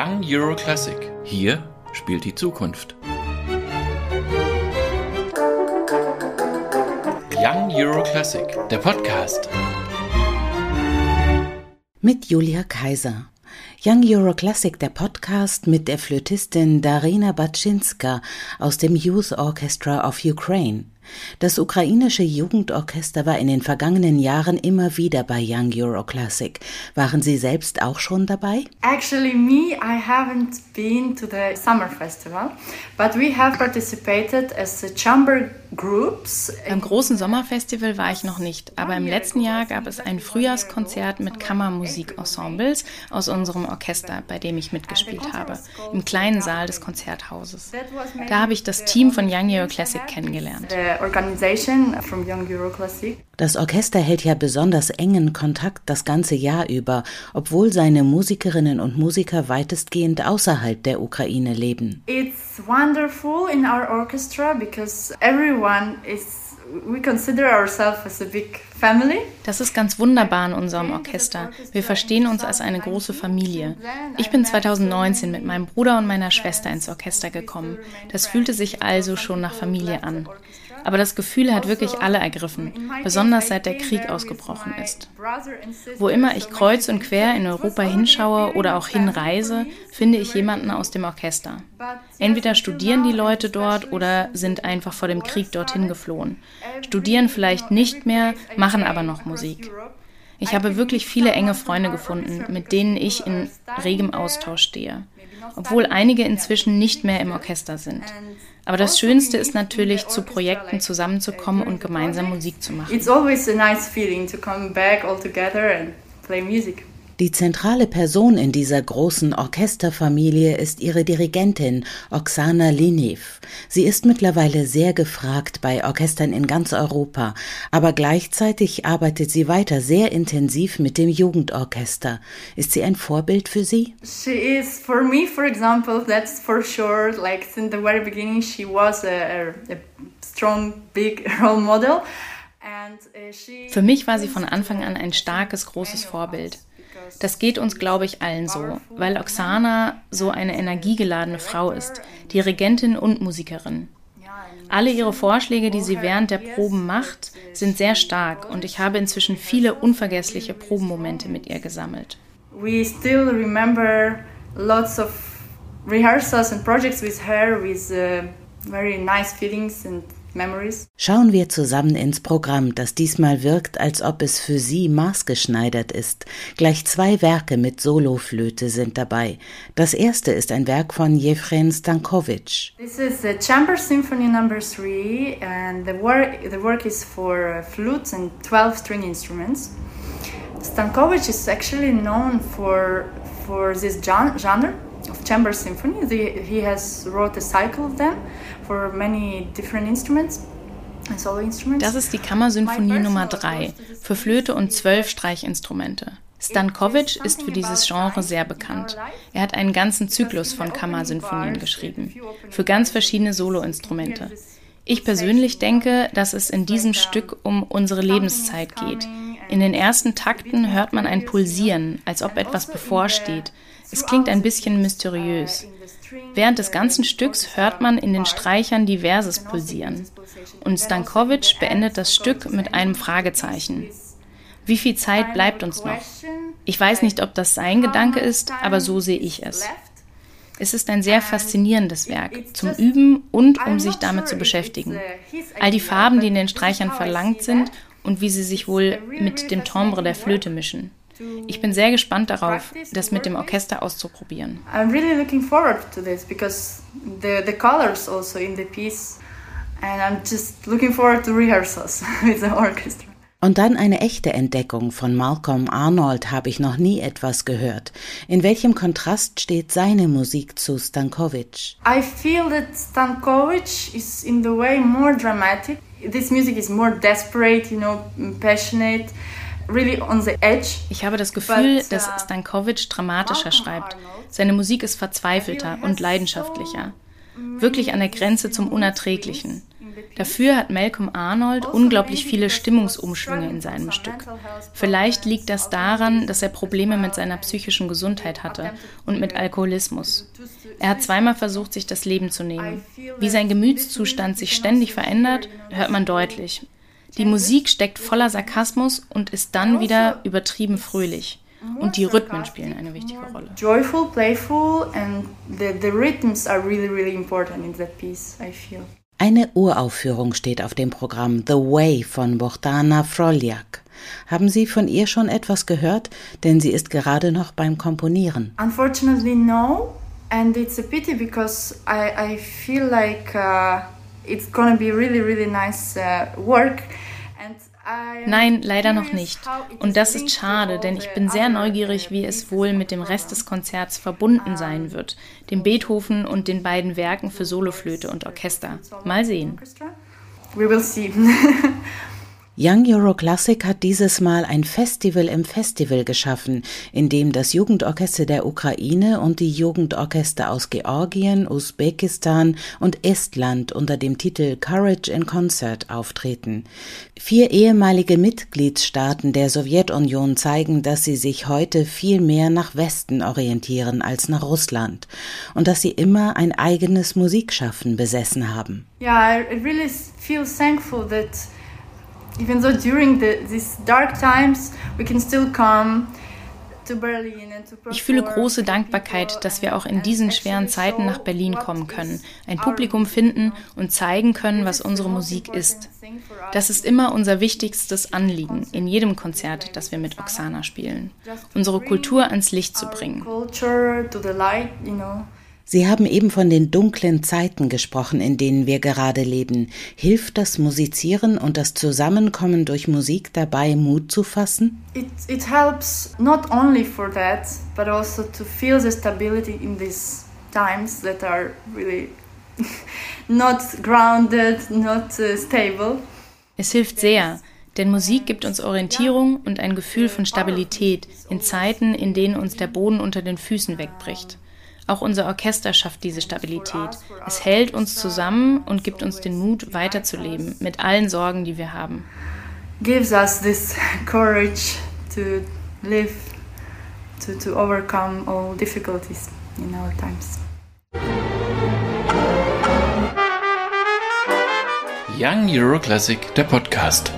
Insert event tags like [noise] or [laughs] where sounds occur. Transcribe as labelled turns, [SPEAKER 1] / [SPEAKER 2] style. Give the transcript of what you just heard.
[SPEAKER 1] Young Euro Classic. Hier spielt die Zukunft. Young Euro Classic, der Podcast.
[SPEAKER 2] Mit Julia Kaiser. Young Euro Classic, der Podcast mit der Flötistin Darina Batschinska aus dem Youth Orchestra of Ukraine. Das ukrainische Jugendorchester war in den vergangenen Jahren immer wieder bei Young Euro Classic. Waren Sie selbst auch schon dabei?
[SPEAKER 3] Actually, me, I haven't been to the summer festival, but we have participated as chamber groups.
[SPEAKER 4] Beim großen Sommerfestival war ich noch nicht, aber im letzten Jahr gab es ein Frühjahrskonzert mit Kammermusikensembles aus unserem Orchester, bei dem ich mitgespielt habe, im kleinen Saal des Konzerthauses. Da habe ich das Team von Young Euro Classic kennengelernt
[SPEAKER 3] organization from Young Euro Classic.
[SPEAKER 2] Das Orchester hält ja besonders engen Kontakt das ganze Jahr über, obwohl seine Musikerinnen und Musiker weitestgehend außerhalb der Ukraine leben.
[SPEAKER 3] It's wonderful in our orchestra because everyone is we consider ourselves as a big family.
[SPEAKER 4] Das ist ganz wunderbar in unserem Orchester. Wir verstehen uns als eine große Familie. Ich bin 2019 mit meinem Bruder und meiner Schwester ins Orchester gekommen. Das fühlte sich also schon nach Familie an. Aber das Gefühl hat wirklich alle ergriffen, besonders seit der Krieg ausgebrochen ist. Wo immer ich kreuz und quer in Europa hinschaue oder auch hinreise, finde ich jemanden aus dem Orchester. Entweder studieren die Leute dort oder sind einfach vor dem Krieg dorthin geflohen. Studieren vielleicht nicht mehr, machen aber noch Musik. Ich habe wirklich viele enge Freunde gefunden, mit denen ich in regem Austausch stehe, obwohl einige inzwischen nicht mehr im Orchester sind. Aber das Schönste ist natürlich, zu Projekten zusammenzukommen und gemeinsam Musik zu machen.
[SPEAKER 3] It's always a nice feeling to come back all together and play music.
[SPEAKER 2] Die zentrale Person in dieser großen Orchesterfamilie ist ihre Dirigentin Oksana Liniv. Sie ist mittlerweile sehr gefragt bei Orchestern in ganz Europa, aber gleichzeitig arbeitet sie weiter sehr intensiv mit dem Jugendorchester. Ist sie ein Vorbild für Sie?
[SPEAKER 3] She is for me, for example, that's for sure. Like since the very beginning, she was a, a strong, big [laughs] role model.
[SPEAKER 4] Uh, für mich war sie von Anfang an ein starkes, großes Vorbild. Das geht uns, glaube ich, allen so, weil Oksana so eine energiegeladene Frau ist, Dirigentin und Musikerin. Alle ihre Vorschläge, die sie während der Proben macht, sind sehr stark und ich habe inzwischen viele unvergessliche Probenmomente mit ihr gesammelt.
[SPEAKER 3] We still remember lots of rehearsals and projects with her with uh, very nice feelings and.
[SPEAKER 2] Schauen wir zusammen ins Programm, das diesmal wirkt, als ob es für Sie maßgeschneidert ist. Gleich zwei Werke mit Soloflöte sind dabei. Das erste ist ein Werk von Jefren Stankovic.
[SPEAKER 3] This is the Chamber Symphony Number 3 and the work the work is for flutes and 12 string instruments. Stankovic is actually known for for this genre chamber symphony. The, he has wrote a cycle of them for many different instruments.
[SPEAKER 4] Das ist die Kammersymphonie Nummer 3 für Flöte und zwölf Streichinstrumente. Stankovic ist für dieses Genre sehr bekannt. Er hat einen ganzen Zyklus von Kammersinfonien geschrieben, für ganz verschiedene Soloinstrumente. Ich persönlich denke, dass es in diesem Stück um unsere Lebenszeit geht. In den ersten Takten hört man ein Pulsieren, als ob etwas bevorsteht. Es klingt ein bisschen mysteriös. Während des ganzen Stücks hört man in den Streichern diverses Pulsieren. Und Stankovic beendet das Stück mit einem Fragezeichen. Wie viel Zeit bleibt uns noch? Ich weiß nicht, ob das sein Gedanke ist, aber so sehe ich es. Es ist ein sehr faszinierendes Werk, zum Üben und um sich damit zu beschäftigen. All die Farben, die in den Streichern verlangt sind und wie sie sich wohl mit dem Timbre der Flöte mischen. Ich bin sehr gespannt darauf, das mit dem Orchester auszuprobieren.
[SPEAKER 3] I'm really looking forward to this because the the colors also in the piece and I'm just looking forward to rehearsals [laughs] with the orchestra.
[SPEAKER 2] Und dann eine echte Entdeckung von Malcolm Arnold habe ich noch nie etwas gehört. In welchem Kontrast steht seine Musik zu Stankovic?
[SPEAKER 3] I feel that Stankovic is in the way more dramatic. This music is more desperate, you know, passionate. Really on the edge.
[SPEAKER 4] Ich habe das Gefühl, dass uh, Stankovic dramatischer schreibt. Seine Musik ist verzweifelter und leidenschaftlicher. Wirklich an der Grenze zum Unerträglichen. Dafür hat Malcolm Arnold also unglaublich viele Stimmungsumschwünge in seinem Stück. Vielleicht liegt das daran, dass er Probleme mit seiner psychischen Gesundheit hatte und mit Alkoholismus. Er hat zweimal versucht, sich das Leben zu nehmen. Wie sein Gemütszustand sich ständig verändert, hört man deutlich. Die Musik steckt voller Sarkasmus und ist dann wieder übertrieben fröhlich. Und die Rhythmen spielen eine wichtige Rolle.
[SPEAKER 3] Joyful, playful and the, the rhythms are really, really important in that piece, I feel.
[SPEAKER 2] Eine Uraufführung steht auf dem Programm The Way von Bohdana Froljak. Haben Sie von ihr schon etwas gehört? Denn sie ist gerade noch beim Komponieren.
[SPEAKER 3] Unfortunately no, and it's a pity because I, I feel like uh, it's gonna be really really nice uh, work.
[SPEAKER 4] Nein, leider noch nicht. Und das ist schade, denn ich bin sehr neugierig, wie es wohl mit dem Rest des Konzerts verbunden sein wird, dem Beethoven und den beiden Werken für Soloflöte und Orchester. Mal sehen.
[SPEAKER 3] We will see. [laughs]
[SPEAKER 2] Young Euro Classic hat dieses Mal ein Festival im Festival geschaffen, in dem das Jugendorchester der Ukraine und die Jugendorchester aus Georgien, Usbekistan und Estland unter dem Titel Courage in Concert auftreten. Vier ehemalige Mitgliedsstaaten der Sowjetunion zeigen, dass sie sich heute viel mehr nach Westen orientieren als nach Russland und dass sie immer ein eigenes Musikschaffen besessen haben.
[SPEAKER 3] Yeah, I really feel thankful that even though during the, these dark times we can still come
[SPEAKER 4] ich fühle große Dankbarkeit, dass wir auch in diesen schweren Zeiten nach Berlin kommen können, ein Publikum finden und zeigen können, was unsere Musik ist. Das ist immer unser wichtigstes Anliegen in jedem Konzert, das wir mit Oksana spielen, unsere Kultur ans Licht zu bringen.
[SPEAKER 2] Sie haben eben von den dunklen Zeiten gesprochen, in denen wir gerade leben. Hilft das Musizieren und das Zusammenkommen durch Musik dabei, Mut zu fassen?
[SPEAKER 3] It, it helps not only for that, but also to feel the stability in these times that are really [laughs] not grounded, not uh, stable.
[SPEAKER 4] Es hilft sehr, denn Musik gibt uns Orientierung und ein Gefühl von Stabilität in Zeiten, in denen uns der Boden unter den Füßen wegbricht. Auch unser Orchester schafft diese Stabilität. Es hält uns zusammen und gibt uns den Mut, weiterzuleben mit allen Sorgen, die wir haben.
[SPEAKER 3] Gives us this courage to live, to, to overcome all difficulties in our times.
[SPEAKER 1] Young Euro Classic, der Podcast.